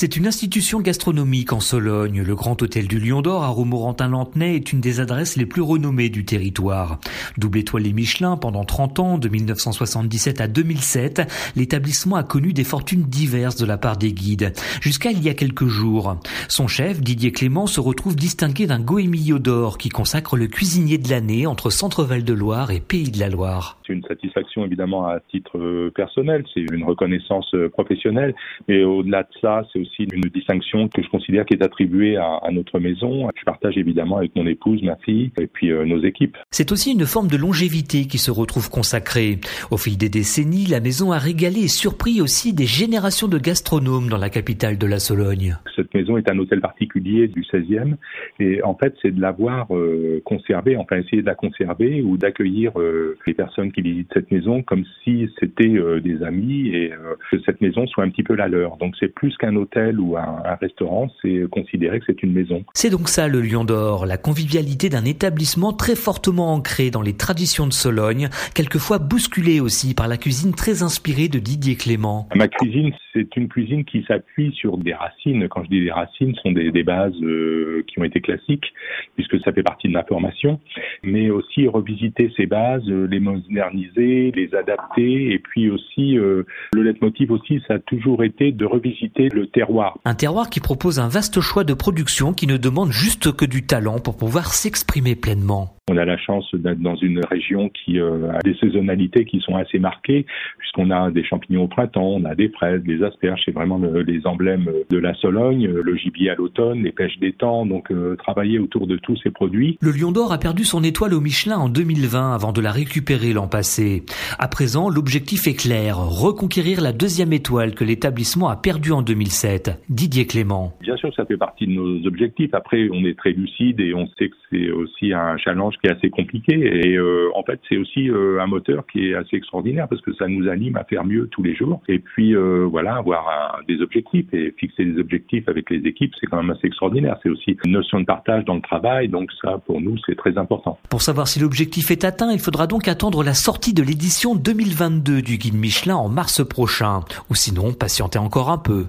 C'est une institution gastronomique en Sologne. Le Grand Hôtel du Lion d'Or à Romorantin-Lantenay est une des adresses les plus renommées du territoire. Double étoilé Michelin pendant 30 ans, de 1977 à 2007, l'établissement a connu des fortunes diverses de la part des guides, jusqu'à il y a quelques jours. Son chef, Didier Clément, se retrouve distingué d'un Goemio d'or qui consacre le cuisinier de l'année entre Centre-Val de Loire et Pays de la Loire. C'est une satisfaction évidemment à titre euh, personnel, c'est une reconnaissance euh, professionnelle, mais au-delà de ça, c'est une distinction que je considère qui est attribuée à, notre maison. Je partage évidemment avec mon épouse, ma fille et puis euh, nos équipes. C'est aussi une forme de longévité qui se retrouve consacrée. Au fil des décennies, la maison a régalé et surpris aussi des générations de gastronomes dans la capitale de la Sologne. Cette maison est un hôtel particulier du 16e et en fait c'est de l'avoir euh, conservé, enfin essayer de la conserver ou d'accueillir euh, les personnes qui visitent cette maison comme si c'était des amis et que cette maison soit un petit peu la leur. Donc c'est plus qu'un hôtel ou un, restaurant, c'est considéré que c'est une maison. C'est donc ça le Lion d'Or, la convivialité d'un établissement très fortement ancré dans les traditions de Sologne, quelquefois bousculé aussi par la cuisine très inspirée de Didier Clément. Ma cuisine, c'est une cuisine qui s'appuie sur des racines. Quand je dis des racines, ce sont des, bases euh, qui ont été classiques, puisque ça fait partie de ma formation, mais aussi revisiter ces bases, euh, les moderniser, les adapter, et puis aussi euh, le leitmotiv aussi, ça a toujours été de revisiter le terroir un terroir qui propose un vaste choix de production qui ne demande juste que du talent pour pouvoir s'exprimer pleinement. On a la chance d'être dans une région qui euh, a des saisonnalités qui sont assez marquées, puisqu'on a des champignons au printemps, on a des fraises, des asperges, c'est vraiment les emblèmes de la Sologne, le gibier à l'automne, les pêches d'étang, donc euh, travailler autour de tous ces produits. Le Lion d'Or a perdu son étoile au Michelin en 2020 avant de la récupérer l'an passé. À présent, l'objectif est clair, reconquérir la deuxième étoile que l'établissement a perdue en 2007. Didier Clément. Bien sûr, ça fait partie de nos objectifs. Après, on est très lucide et on sait que c'est aussi un challenge qui est assez compliqué. Et euh, en fait, c'est aussi euh, un moteur qui est assez extraordinaire parce que ça nous anime à faire mieux tous les jours. Et puis euh, voilà, avoir des objectifs et fixer des objectifs avec les équipes, c'est quand même assez extraordinaire. C'est aussi une notion de partage dans le travail. Donc ça, pour nous, c'est très important. Pour savoir si l'objectif est atteint, il faudra donc attendre la sortie de l'édition 2022 du guide Michelin en mars prochain. Ou sinon, patienter encore un peu.